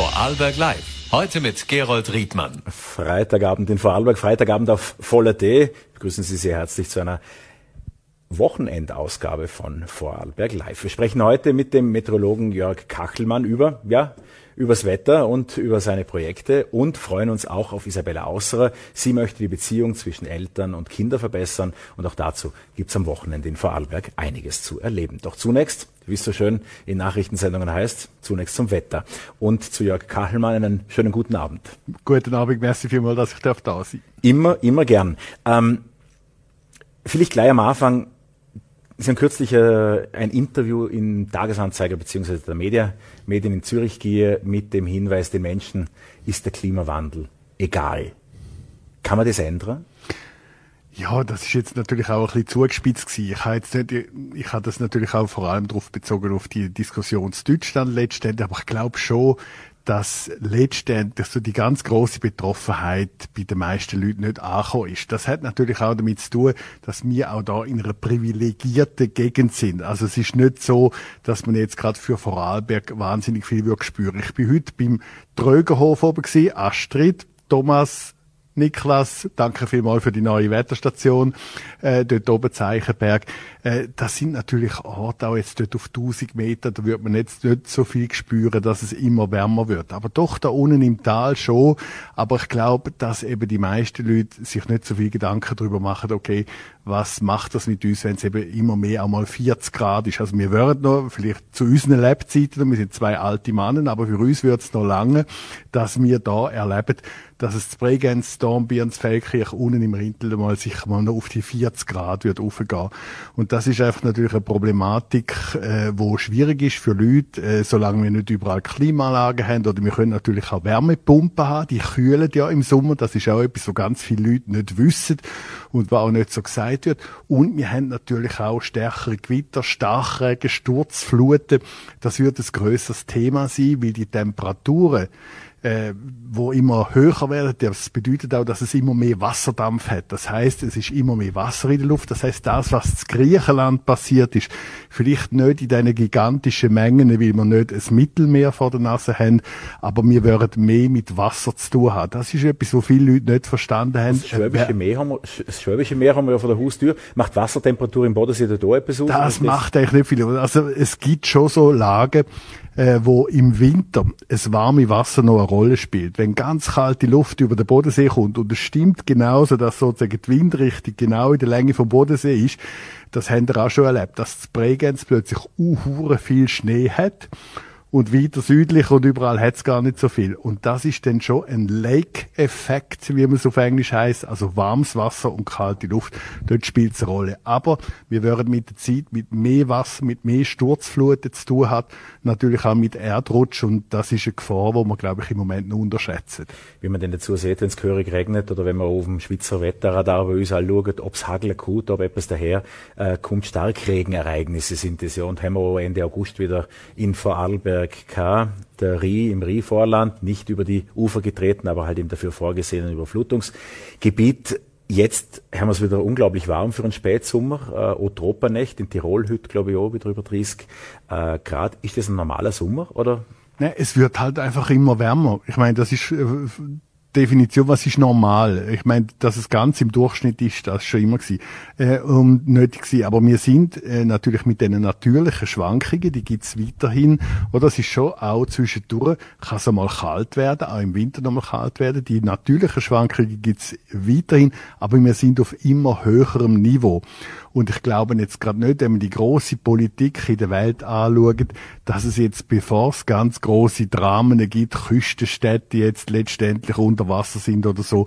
Vorarlberg Live. Heute mit Gerold Riedmann. Freitagabend in Vorarlberg, Freitagabend auf voller D. Begrüßen Sie sehr herzlich zu einer Wochenendausgabe von Vorarlberg Live. Wir sprechen heute mit dem Meteorologen Jörg Kachelmann über, ja, übers Wetter und über seine Projekte und freuen uns auch auf Isabella Ausserer. Sie möchte die Beziehung zwischen Eltern und Kindern verbessern und auch dazu gibt's am Wochenende in Vorarlberg einiges zu erleben. Doch zunächst, wie es so schön in Nachrichtensendungen heißt, zunächst zum Wetter und zu Jörg Kachelmann einen schönen guten Abend. Guten Abend, merci vielmals, dass ich da sein darf. Immer, immer gern. Ähm, vielleicht gleich am Anfang, Sie haben kürzlich ein Interview im Tagesanzeiger bzw. der Media, Medien in Zürich gehe mit dem Hinweis, den Menschen ist der Klimawandel egal. Kann man das ändern? Ja, das ist jetzt natürlich auch ein bisschen zugespitzt gewesen. Ich habe jetzt nicht, ich habe das natürlich auch vor allem darauf bezogen auf die Diskussion zu Deutschland letztendlich, aber ich glaube schon, dass letztendlich so die ganz große Betroffenheit bei den meisten Leuten nicht angekommen ist. Das hat natürlich auch damit zu tun, dass wir auch da in einer privilegierten Gegend sind. Also es ist nicht so, dass man jetzt gerade für Vorarlberg wahnsinnig viel spüren. Ich bin heute beim Trögerhof oben gewesen, Astrid, Thomas, Niklas, danke vielmals für die neue Wetterstation, äh, dort oben Zeichenberg. Äh, das sind natürlich Orte, auch jetzt dort auf 1000 Meter, da wird man jetzt nicht so viel spüren, dass es immer wärmer wird. Aber doch da unten im Tal schon. Aber ich glaube, dass eben die meisten Leute sich nicht so viel Gedanken darüber machen, okay, was macht das mit uns, wenn es eben immer mehr einmal 40 Grad ist. Also wir würden noch, vielleicht zu unseren Lebzeiten, wir sind zwei alte Mannen, aber für uns wird es noch lange, dass wir da erleben, dass es zu Bregenz, Dornbirns, Feldkirch unten im Rintel mal sich mal noch auf die 40 Grad wird aufgehen. Und das ist einfach natürlich eine Problematik, äh, wo schwierig ist für Leute, äh, solange wir nicht überall Klimaanlagen haben oder wir können natürlich auch Wärmepumpen haben, die kühlen ja im Sommer, das ist auch etwas, was ganz viele Leute nicht wissen und was auch nicht so gesagt wird. Und wir haben natürlich auch stärkere Gewitter, Starkregen, Sturzfluten. Das wird ein grösseres Thema sein, weil die Temperaturen äh, wo immer höher werden. Das bedeutet auch, dass es immer mehr Wasserdampf hat. Das heißt, es ist immer mehr Wasser in der Luft. Das heißt, das, was in Griechenland passiert ist, vielleicht nicht in diesen gigantischen Mengen, weil wir nicht ein Mittelmeer vor der Nase haben, aber wir werden mehr mit Wasser zu tun haben. Das ist etwas, was viele Leute nicht verstanden haben. Das Schwäbische Meer haben wir, das Schwäbische Meer haben wir ja vor der Haustür. Macht Wassertemperatur im Bodensee da etwas aus? Das macht eigentlich nicht viel. Also es gibt schon so Lagen, äh, wo im Winter es warme Wasser noch eine Rolle spielt. Wenn ganz kalte Luft über den Bodensee kommt und es stimmt genauso, dass sozusagen die Windrichtung genau in der Länge vom Bodensee ist, das haben wir auch schon erlebt, dass Bregenz plötzlich uh, viel Schnee hat und weiter südlich und überall hat es gar nicht so viel. Und das ist dann schon ein Lake-Effekt, wie man es auf Englisch heißt, also warmes Wasser und kalte Luft. Dort spielt es eine Rolle. Aber wir werden mit der Zeit mit mehr Wasser, mit mehr Sturzfluten zu tun hat, natürlich auch mit Erdrutsch und das ist eine Gefahr, die man, glaube ich, im Moment noch unterschätzt. Wie man denn dazu sieht, wenn es gehörig regnet oder wenn man auf dem Schweizer Wetterradar bei uns all schaut, ob es hagelt, gut, ob etwas daher äh, kommt, Starkregenereignisse sind das ja und haben wir Ende August wieder in Vorarlberg Kraftwerk K, der Rie im Rie-Vorland, nicht über die Ufer getreten, aber halt im dafür vorgesehenen Überflutungsgebiet. Jetzt haben wir es wieder unglaublich warm für einen Spätsommer. Äh, Otropernacht in Tirol heute, glaube ich, auch wieder über 30 äh, Grad. Ist das ein normaler Sommer oder? Ne, es wird halt einfach immer wärmer. Ich meine, das ist äh, Definition, was ist normal? Ich meine, dass es ganz im Durchschnitt ist, das ist schon immer gewesen, äh, und nötig gewesen. Aber wir sind äh, natürlich mit den natürlichen Schwankungen, die gibt's weiterhin. Oder es ist schon auch zwischendurch, kann es einmal kalt werden, auch im Winter nochmal kalt werden. Die natürlichen Schwankungen gibt's weiterhin, aber wir sind auf immer höherem Niveau. Und ich glaube jetzt gerade nicht, wenn man die große Politik in der Welt anschaut, dass es jetzt, bevor es ganz große Dramen gibt, Küstenstädte jetzt letztendlich unter Wasser sind oder so,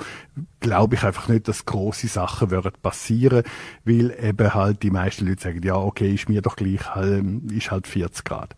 glaube ich einfach nicht, dass große Sachen würden passieren, weil eben halt die meisten Leute sagen, ja, okay, ist mir doch gleich, halt, ist halt 40 Grad.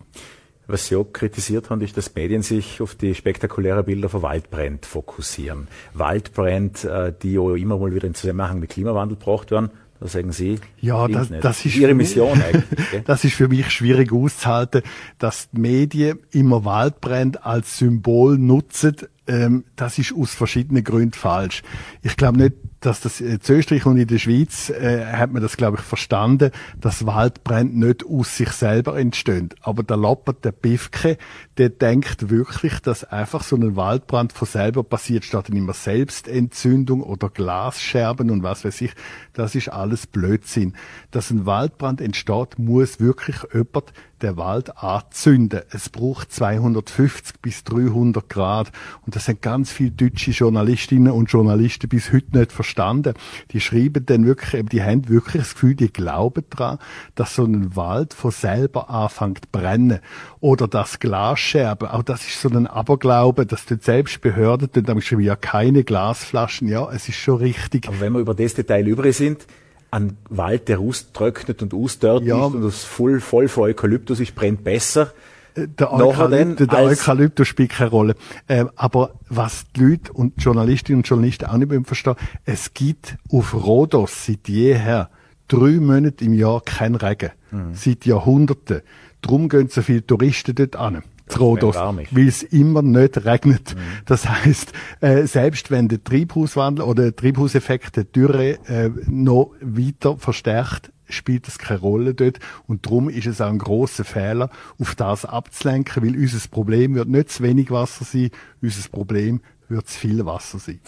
Was Sie auch kritisiert haben, ist, dass Medien sich auf die spektakulären Bilder von Waldbränden fokussieren. Waldbrände, äh, die ja immer mal wieder in Zusammenhang mit Klimawandel gebracht werden, was sagen Sie? Ja, das, das ist Ihre Mission eigentlich. das ist für mich schwierig auszuhalten, dass die Medien immer Waldbrände als Symbol nutzen. Ähm, das ist aus verschiedenen Gründen falsch. Ich glaube nicht, dass das in Österreich und in der Schweiz äh, hat man das, glaube ich, verstanden, dass Waldbrände nicht aus sich selber entstehen. Aber der Loppert, der Bifke, der denkt wirklich, dass einfach so ein Waldbrand von selber passiert, statt immer Selbstentzündung oder Glasscherben und was weiß ich. Das ist alles Blödsinn. Dass ein Waldbrand entsteht, muss wirklich jemand den Wald anzünden. Es braucht 250 bis 300 Grad. Und das sind ganz viele deutsche Journalistinnen und Journalisten bis heute nicht verstanden. Die schreiben dann wirklich, die haben wirklich das Gefühl, die glauben daran, dass so ein Wald von selber anfängt zu brennen. Oder das Glasscherben. Auch das ist so ein Aberglaube, dass die selbst Behörden dann schreiben, ja, keine Glasflaschen. Ja, es ist schon richtig. Aber wenn wir über das Detail übrig sind, ein Wald, der austrocknet und ausdörrt ja. und das voll, voll von Eukalyptus ist, brennt besser. Der, Eukalyptus, der Eukalyptus spielt keine Rolle. Ähm, aber was die Leute und Journalistinnen und Journalisten auch nicht verstehen, es gibt auf Rhodos seit jeher drei Monate im Jahr kein Regen. Mhm. Seit Jahrhunderten. Darum gehen so viele Touristen dort an zu Rhodos, weil es immer nicht regnet. Mhm. Das heißt, äh, selbst wenn der Treibhauswandel oder der Treibhauseffekt der Dürre äh, noch weiter verstärkt, spielt das keine Rolle dort. Und darum ist es auch ein großer Fehler, auf das abzulenken, weil unser Problem wird nicht zu wenig Wasser sein, unser Problem wird zu viel Wasser sein.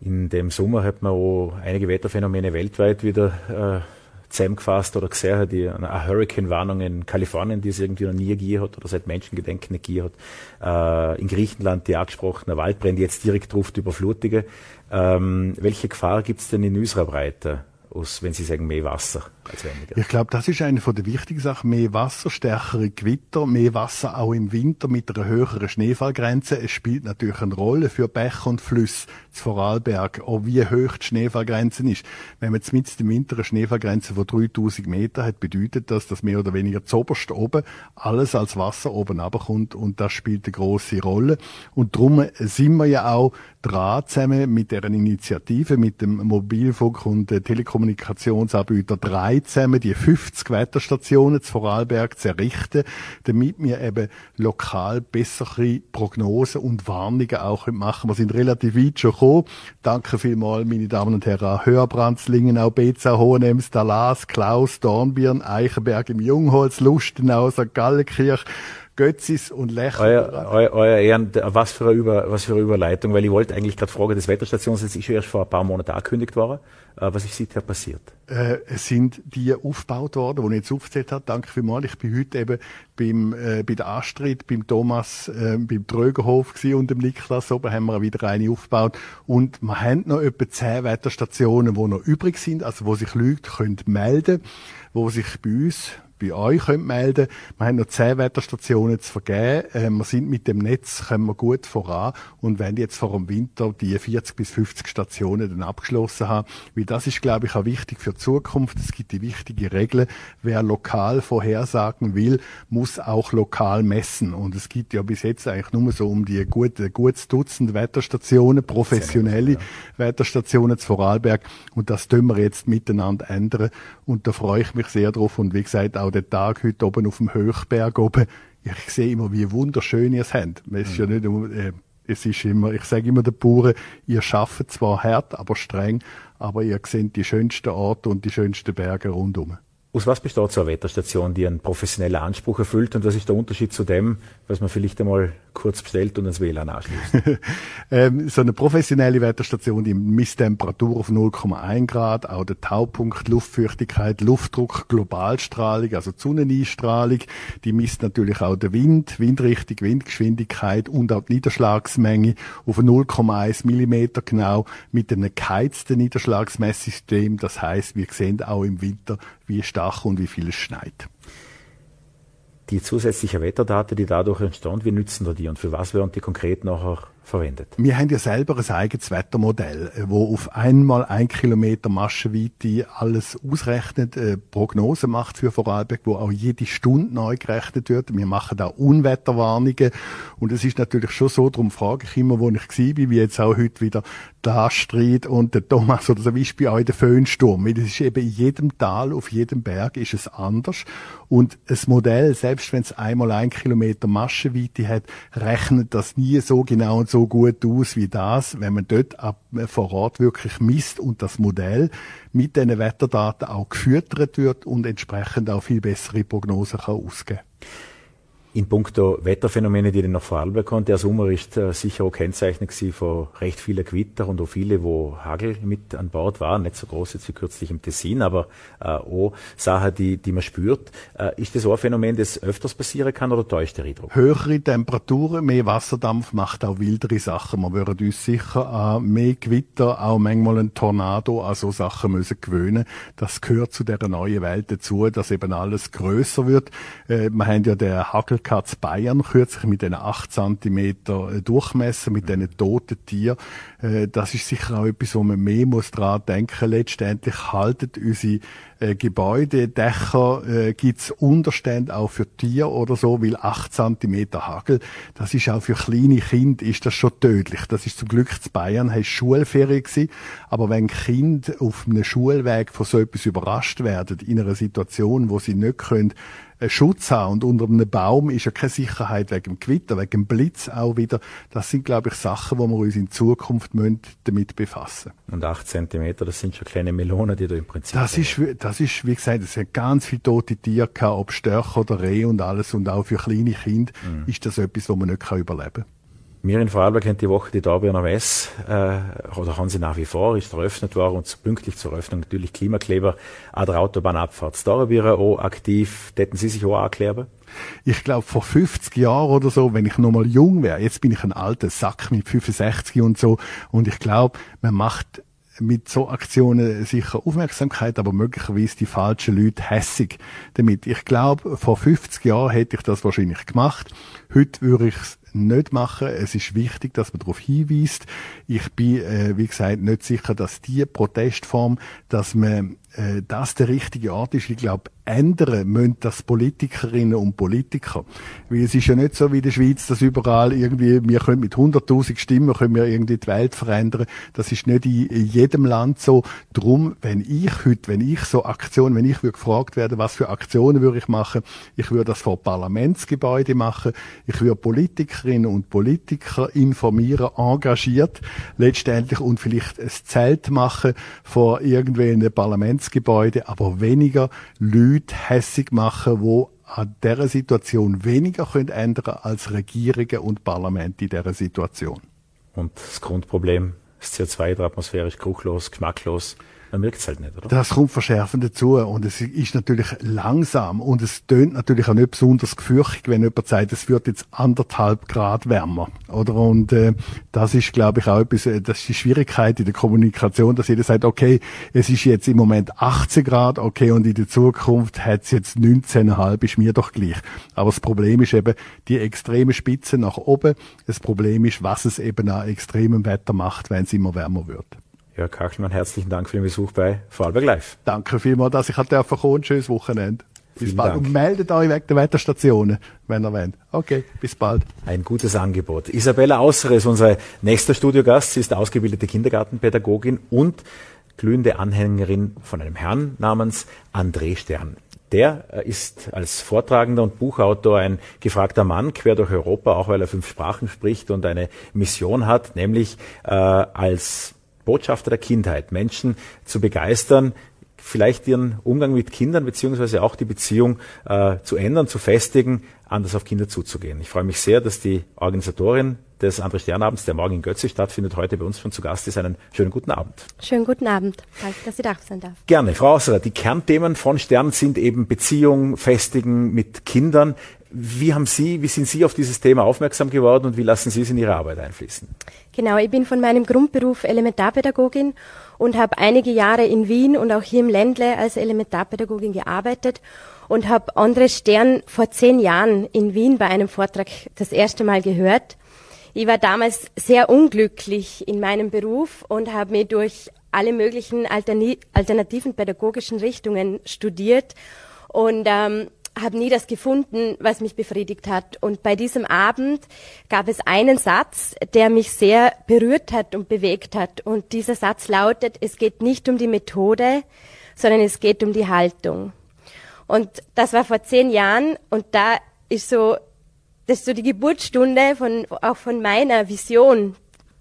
In dem Sommer hat man auch einige Wetterphänomene weltweit wieder äh, zusammengefasst oder gesehen die eine Hurricane-Warnung in Kalifornien, die es irgendwie noch nie gegeben hat oder seit Menschengedenken nicht gegeben hat. Äh, in Griechenland die angesprochene Waldbrände, jetzt direkt ruft Überflutungen. Ähm, welche Gefahr gibt es denn in unserer Breite? Aus, wenn Sie sagen, mehr Wasser als weniger. Ich glaube, das ist eine von der wichtigen Sachen. Mehr Wasser, stärkere Gewitter, mehr Wasser auch im Winter mit einer höheren Schneefallgrenze. Es spielt natürlich eine Rolle für Bäche und Flüsse zu Vorarlberg, auch wie hoch die Schneefallgrenze ist. Wenn man mit im Winter eine Schneefallgrenze von 3000 Meter hat, bedeutet das, dass mehr oder weniger zoberst oben alles als Wasser oben runterkommt und das spielt eine große Rolle. Und darum sind wir ja auch dran zusammen mit deren Initiative, mit dem Mobilfunk und Telekommunikationsanbieter 3 zusammen, die 50 Wetterstationen zu Vorarlberg zu errichten, damit wir eben lokal bessere Prognosen und Warnungen auch machen. Wir sind relativ weit schon gekommen. Danke vielmals, meine Damen und Herren, Hörbrandzlingen, auch Beza, Hohenems, Dalas, Klaus, Dornbirn, Eichenberg im Jungholz, Lustenau, St. Gallenkirch, Götzis und Lech. Euer, euer, euer Ehren, was für, eine Über, was für eine Überleitung, weil ich wollte eigentlich gerade fragen, das Wetterstations ist schon erst vor ein paar Monaten angekündigt worden. Äh, was ist seither passiert? Äh, es sind die aufgebaut worden, die ich jetzt aufgezählt habe. Danke vielmals. Ich bin heute eben beim, äh, bei der Astrid, beim Thomas, äh, beim Trögerhof und dem Niklas. Oben haben wir wieder eine aufgebaut. Und wir haben noch etwa zehn Wetterstationen, die noch übrig sind, also wo sich Leute können melden können, wo sich bei uns bei euch könnt melden Wir haben noch zehn Wetterstationen zu vergeben. Äh, wir sind mit dem Netz, kommen wir gut voran und werden jetzt vor dem Winter die 40 bis 50 Stationen dann abgeschlossen haben. Weil das ist, glaube ich, auch wichtig für die Zukunft. Es gibt die wichtige Regel, wer lokal vorhersagen will, muss auch lokal messen. Und es gibt ja bis jetzt eigentlich nur so um die gute, gutes Dutzend Wetterstationen, professionelle ja. Wetterstationen zu Vorarlberg. Und das tun wir jetzt miteinander ändern. Und da freue ich mich sehr drauf. Und wie gesagt, auch der Tag heute oben auf dem Höchberg oben. Ich sehe immer, wie wunderschön ihr es habt. Es ist ja nicht, äh, es ist immer, ich sage immer den Bauern, ihr schafft zwar hart, aber streng, aber ihr seht die schönsten Orte und die schönsten Berge rundum. Aus was besteht so eine Wetterstation, die einen professionellen Anspruch erfüllt und was ist der Unterschied zu dem, was man vielleicht einmal kurz bestellt und ans WLAN anschließt? ähm, so eine professionelle Wetterstation, die misst Temperatur auf 0,1 Grad, auch der Taupunkt, Luftfeuchtigkeit, Luftdruck, Globalstrahlung, also Sonneneinstrahlung, die misst natürlich auch den Wind, Windrichtung, Windgeschwindigkeit und auch die Niederschlagsmenge auf 0,1 Millimeter genau mit einem geheizten Niederschlagsmesssystem. Das heißt, wir sehen auch im Winter, wie stark und wie viel es schneit. Die zusätzliche Wetterdaten, die dadurch entstehen, wie nützen wir die. Und für was werden die konkret nachher verwendet? Wir haben ja selber ein eigenes Wettermodell, äh, wo auf einmal ein Kilometer Maschenweite alles ausrechnet, äh, Prognose macht für Vorarlberg, wo auch jede Stunde neu gerechnet wird. Wir machen da Unwetterwarnungen und es ist natürlich schon so, darum frage ich immer, wo ich war, wie jetzt auch heute wieder der Astrid und der Thomas oder so wie bei euch der Föhnsturm. Weil es ist eben in jedem Tal, auf jedem Berg ist es anders und das Modell, selbst wenn es einmal ein Kilometer Maschenweite hat, rechnet das nie so genau und so so gut aus wie das, wenn man dort äh, vor Ort wirklich misst und das Modell mit diesen Wetterdaten auch gefüttert wird und entsprechend auch viel bessere Prognosen kann ausgeben in puncto Wetterphänomene, die den noch Vorarlberg konnte. Der Sommer ist äh, sicher auch kennzeichnet von recht vielen Gewitter und auch viele, wo Hagel mit an Bord war. Nicht so groß jetzt wie kürzlich im Tessin, aber äh, auch Sachen, die, die man spürt. Äh, ist das auch ein Phänomen, das öfters passieren kann oder täuscht der Eindruck? Höhere Temperaturen, mehr Wasserdampf macht auch wildere Sachen. Wir würden uns sicher an mehr Gewitter, auch manchmal ein Tornado, an so Sachen müssen gewöhnen. Das gehört zu der neuen Welt dazu, dass eben alles größer wird. Äh, wir haben ja den Hagel Katz Bayern kürzlich mit diesen 8 cm äh, Durchmesser, mit diesen toten Tieren. Äh, das ist sicher auch etwas, wo man mehr muss dran denken. Letztendlich halten unsere äh, Gebäude, Dächer, äh, gibt's Unterstände auch für Tiere oder so, weil 8 cm Hagel, das ist auch für kleine Kinder, ist das schon tödlich. Das ist zum Glück zu Bayern, heißt Schulferien gewesen. Aber wenn Kinder auf einem Schulweg von so etwas überrascht werden, in einer Situation, wo sie nicht können, Schutz haben. Und unter einem Baum ist ja keine Sicherheit wegen dem Gewitter, wegen dem Blitz auch wieder. Das sind, glaube ich, Sachen, wo wir uns in Zukunft damit befassen Und acht Zentimeter, das sind schon kleine Melonen, die du im Prinzip... Das ist, das ist, wie gesagt, es hat ganz viele tote Tiere gehabt, ob Störche oder Rehe und alles. Und auch für kleine Kinder mhm. ist das etwas, wo man nicht überleben kann. Wir in Vorarlberg haben die Woche die Darbianer Mess, äh, oder haben sie nach wie vor, ist eröffnet worden und pünktlich zur Eröffnung natürlich Klimakleber an der Autobahnabfahrt Darbianer auch aktiv. Hätten Sie sich auch ankleben? Ich glaube, vor 50 Jahren oder so, wenn ich noch mal jung wäre, jetzt bin ich ein alter Sack mit 65 und so, und ich glaube, man macht mit so Aktionen sicher Aufmerksamkeit, aber möglicherweise die falschen Leute hässig damit. Ich glaube, vor 50 Jahren hätte ich das wahrscheinlich gemacht. Heute würde ich es nicht machen. Es ist wichtig, dass man darauf hinweist. Ich bin, äh, wie gesagt, nicht sicher, dass die Protestform, dass man äh, das der richtige Ort ist. Ich glaube, ändern müssen das Politikerinnen und Politiker. Weil es ist ja nicht so wie in der Schweiz, dass überall irgendwie, wir können mit 100.000 Stimmen, können wir irgendwie die Welt verändern. Das ist nicht in jedem Land so. Drum, wenn ich heute, wenn ich so Aktionen, wenn ich würde gefragt werden, was für Aktionen würde ich machen, ich würde das vor Parlamentsgebäude machen, ich würde Politikerinnen und Politiker informieren, engagiert, letztendlich und vielleicht ein Zelt machen vor irgendwelchen Parlamentsgebäude, aber weniger Leute hässig machen, wo an dieser Situation weniger können ändern als Regierungen und Parlamente in dieser Situation. Und das Grundproblem, das CO2 in der Atmosphäre ist geruchlos, geschmacklos man merkt es halt nicht, oder? Das kommt verschärfend dazu und es ist natürlich langsam und es tönt natürlich auch nicht besonders gefürchtig, wenn jemand sagt, es wird jetzt anderthalb Grad wärmer, oder? Und äh, das ist, glaube ich, auch etwas, äh, das ist die Schwierigkeit in der Kommunikation, dass jeder sagt, okay, es ist jetzt im Moment 18 Grad, okay, und in der Zukunft hat es jetzt 19,5, ist mir doch gleich. Aber das Problem ist eben die extreme Spitze nach oben. Das Problem ist, was es eben an extremem Wetter macht, wenn es immer wärmer wird. Jörg Kachelmann, herzlichen Dank für den Besuch bei Vorarlberg Live. Danke vielmals, dass ich halt kommen Schönes Wochenende. Bis Vielen bald. Dank. Und meldet euch wegen der Wetterstationen, wenn ihr wollt. Okay, bis bald. Ein gutes Angebot. Isabella Ausser ist unser nächster Studiogast. Sie ist ausgebildete Kindergartenpädagogin und glühende Anhängerin von einem Herrn namens André Stern. Der äh, ist als Vortragender und Buchautor ein gefragter Mann quer durch Europa, auch weil er fünf Sprachen spricht und eine Mission hat, nämlich äh, als Botschafter der Kindheit, Menschen zu begeistern, vielleicht ihren Umgang mit Kindern beziehungsweise auch die Beziehung äh, zu ändern, zu festigen, anders auf Kinder zuzugehen. Ich freue mich sehr, dass die Organisatorin des André Sternabends, der morgen in Götze stattfindet, heute bei uns schon zu Gast ist. Einen schönen guten Abend. Schönen guten Abend. Danke, dass ich da sein darf. Gerne. Frau Ausserer, die Kernthemen von Stern sind eben Beziehung, Festigen mit Kindern. Wie haben Sie, wie sind Sie auf dieses Thema aufmerksam geworden und wie lassen Sie es in Ihre Arbeit einfließen? Genau, ich bin von meinem Grundberuf Elementarpädagogin und habe einige Jahre in Wien und auch hier im Ländle als Elementarpädagogin gearbeitet und habe André Stern vor zehn Jahren in Wien bei einem Vortrag das erste Mal gehört. Ich war damals sehr unglücklich in meinem Beruf und habe mir durch alle möglichen alternativen pädagogischen Richtungen studiert und ähm, habe nie das gefunden, was mich befriedigt hat. Und bei diesem Abend gab es einen Satz, der mich sehr berührt hat und bewegt hat. Und dieser Satz lautet, es geht nicht um die Methode, sondern es geht um die Haltung. Und das war vor zehn Jahren und da ist so das ist so die Geburtsstunde von, auch von meiner Vision,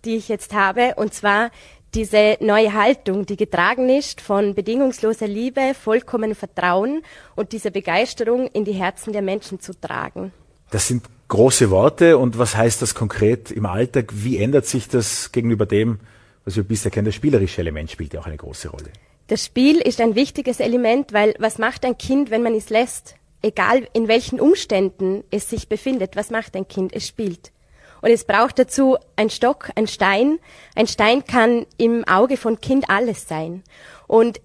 die ich jetzt habe, und zwar diese neue Haltung, die getragen ist von bedingungsloser Liebe, vollkommenem Vertrauen und dieser Begeisterung in die Herzen der Menschen zu tragen. Das sind große Worte und was heißt das konkret im Alltag? Wie ändert sich das gegenüber dem, was wir bisher kennen? Das spielerische Element spielt ja auch eine große Rolle. Das Spiel ist ein wichtiges Element, weil was macht ein Kind, wenn man es lässt? Egal in welchen Umständen es sich befindet, was macht ein Kind? Es spielt. Und es braucht dazu ein Stock, ein Stein. Ein Stein kann im Auge von Kind alles sein. Und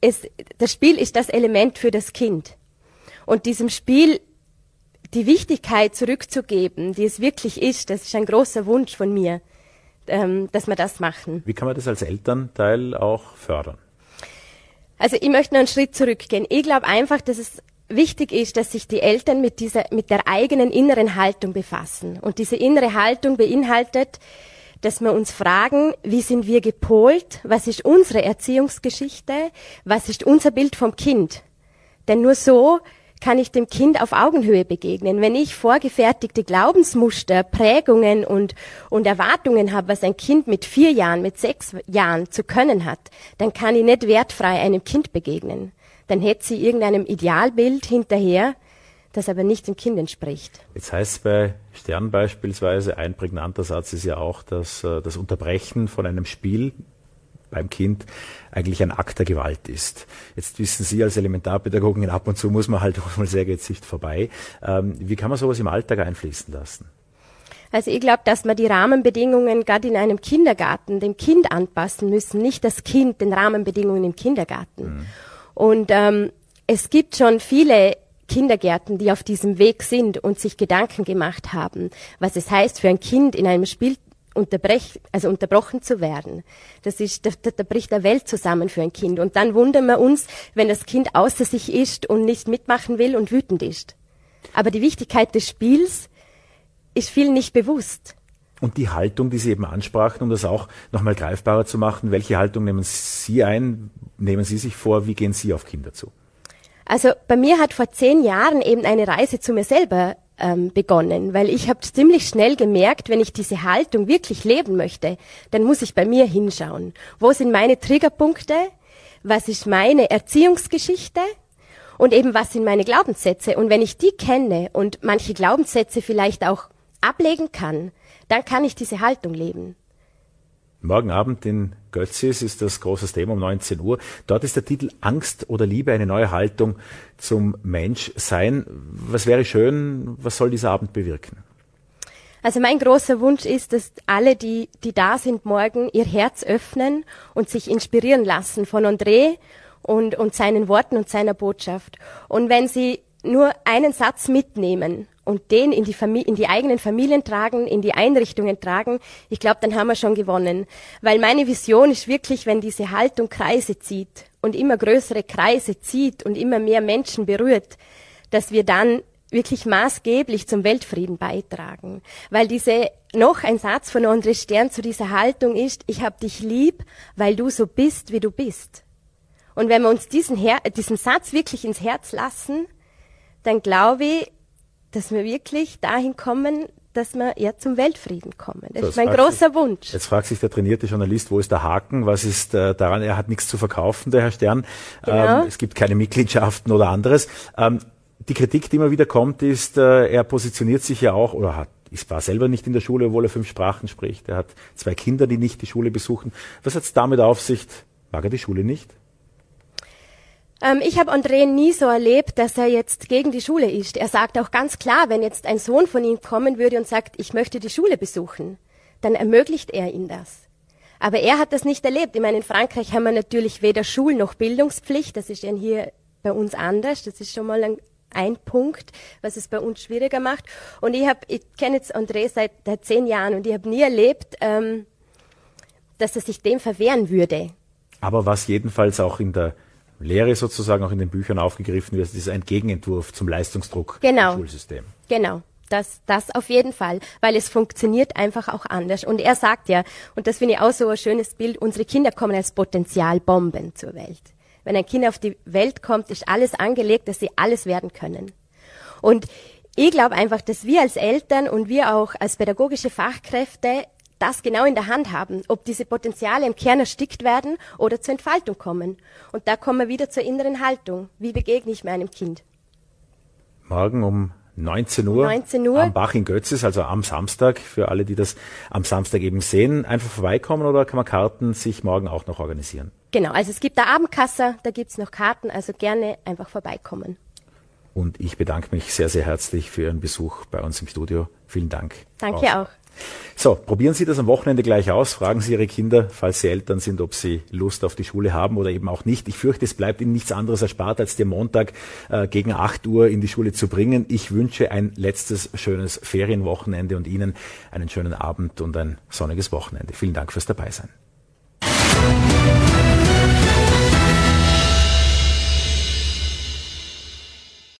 es, das Spiel ist das Element für das Kind. Und diesem Spiel die Wichtigkeit zurückzugeben, die es wirklich ist, das ist ein großer Wunsch von mir, ähm, dass wir das machen. Wie kann man das als Elternteil auch fördern? Also ich möchte noch einen Schritt zurückgehen. Ich glaube einfach, dass es wichtig ist, dass sich die Eltern mit dieser, mit der eigenen inneren Haltung befassen. Und diese innere Haltung beinhaltet, dass wir uns fragen, wie sind wir gepolt? Was ist unsere Erziehungsgeschichte? Was ist unser Bild vom Kind? Denn nur so kann ich dem Kind auf Augenhöhe begegnen. Wenn ich vorgefertigte Glaubensmuster, Prägungen und, und Erwartungen habe, was ein Kind mit vier Jahren, mit sechs Jahren zu können hat, dann kann ich nicht wertfrei einem Kind begegnen. Dann hätte sie irgendeinem Idealbild hinterher, das aber nicht dem Kind entspricht. Jetzt heißt es bei Stern beispielsweise, ein prägnanter Satz ist ja auch, dass äh, das Unterbrechen von einem Spiel beim Kind eigentlich ein Akt der Gewalt ist. Jetzt wissen Sie als Elementarpädagogin, ab und zu muss man halt auch mal sehr gezicht vorbei. Ähm, wie kann man sowas im Alltag einfließen lassen? Also ich glaube, dass wir die Rahmenbedingungen gerade in einem Kindergarten dem Kind anpassen müssen, nicht das Kind den Rahmenbedingungen im Kindergarten. Mhm. Und ähm, es gibt schon viele Kindergärten, die auf diesem Weg sind und sich Gedanken gemacht haben, was es heißt für ein Kind in einem Spiel unterbrech, also unterbrochen zu werden. Das ist, da, da, da bricht der Welt zusammen für ein Kind. Und dann wundern wir uns, wenn das Kind außer sich ist und nicht mitmachen will und wütend ist. Aber die Wichtigkeit des Spiels ist vielen nicht bewusst. Und die Haltung, die Sie eben ansprachen, um das auch nochmal greifbarer zu machen, welche Haltung nehmen Sie ein? Nehmen Sie sich vor? Wie gehen Sie auf Kinder zu? Also bei mir hat vor zehn Jahren eben eine Reise zu mir selber ähm, begonnen, weil ich habe ziemlich schnell gemerkt, wenn ich diese Haltung wirklich leben möchte, dann muss ich bei mir hinschauen. Wo sind meine Triggerpunkte? Was ist meine Erziehungsgeschichte? Und eben was sind meine Glaubenssätze? Und wenn ich die kenne und manche Glaubenssätze vielleicht auch ablegen kann, dann kann ich diese Haltung leben. Morgen Abend in Götzis ist das großes Thema um 19 Uhr. Dort ist der Titel Angst oder Liebe, eine neue Haltung zum Menschsein. Was wäre schön, was soll dieser Abend bewirken? Also mein großer Wunsch ist, dass alle, die, die da sind morgen, ihr Herz öffnen und sich inspirieren lassen von André und, und seinen Worten und seiner Botschaft. Und wenn sie nur einen Satz mitnehmen und den in die, in die eigenen Familien tragen, in die Einrichtungen tragen, ich glaube, dann haben wir schon gewonnen. Weil meine Vision ist wirklich, wenn diese Haltung Kreise zieht und immer größere Kreise zieht und immer mehr Menschen berührt, dass wir dann wirklich maßgeblich zum Weltfrieden beitragen. Weil diese, noch ein Satz von André Stern zu dieser Haltung ist, ich hab dich lieb, weil du so bist, wie du bist. Und wenn wir uns diesen, Her diesen Satz wirklich ins Herz lassen, dann glaube ich, dass wir wirklich dahin kommen, dass wir eher zum Weltfrieden kommen. Das, das ist mein großer sich, Wunsch. Jetzt fragt sich der trainierte Journalist, wo ist der Haken? Was ist äh, daran? Er hat nichts zu verkaufen, der Herr Stern. Genau. Ähm, es gibt keine Mitgliedschaften oder anderes. Ähm, die Kritik, die immer wieder kommt, ist, äh, er positioniert sich ja auch oder hat ich war selber nicht in der Schule, obwohl er fünf Sprachen spricht. Er hat zwei Kinder, die nicht die Schule besuchen. Was hat es damit auf sich? Mag er die Schule nicht? Ähm, ich habe André nie so erlebt, dass er jetzt gegen die Schule ist. Er sagt auch ganz klar, wenn jetzt ein Sohn von ihm kommen würde und sagt, ich möchte die Schule besuchen, dann ermöglicht er ihm das. Aber er hat das nicht erlebt. Ich meine, in Frankreich haben wir natürlich weder Schul- noch Bildungspflicht. Das ist ja hier bei uns anders. Das ist schon mal ein, ein Punkt, was es bei uns schwieriger macht. Und ich habe, ich kenne jetzt André seit, seit zehn Jahren und ich habe nie erlebt, ähm, dass er sich dem verwehren würde. Aber was jedenfalls auch in der Lehre sozusagen auch in den Büchern aufgegriffen wird. Das ist ein Gegenentwurf zum Leistungsdruck genau. im Schulsystem. Genau. Das, das auf jeden Fall, weil es funktioniert einfach auch anders. Und er sagt ja, und das finde ich auch so ein schönes Bild, unsere Kinder kommen als Potenzialbomben zur Welt. Wenn ein Kind auf die Welt kommt, ist alles angelegt, dass sie alles werden können. Und ich glaube einfach, dass wir als Eltern und wir auch als pädagogische Fachkräfte das genau in der Hand haben, ob diese Potenziale im Kern erstickt werden oder zur Entfaltung kommen. Und da kommen wir wieder zur inneren Haltung. Wie begegne ich meinem Kind? Morgen um 19 Uhr, 19 Uhr am Bach in Götzis, also am Samstag, für alle, die das am Samstag eben sehen, einfach vorbeikommen oder kann man Karten sich morgen auch noch organisieren? Genau, also es gibt da Abendkasse, da gibt's noch Karten, also gerne einfach vorbeikommen. Und ich bedanke mich sehr, sehr herzlich für Ihren Besuch bei uns im Studio. Vielen Dank. Danke auch. So, probieren Sie das am Wochenende gleich aus. Fragen Sie Ihre Kinder, falls sie Eltern sind, ob sie Lust auf die Schule haben oder eben auch nicht. Ich fürchte, es bleibt Ihnen nichts anderes erspart, als den Montag äh, gegen 8 Uhr in die Schule zu bringen. Ich wünsche ein letztes schönes Ferienwochenende und Ihnen einen schönen Abend und ein sonniges Wochenende. Vielen Dank fürs Dabeisein.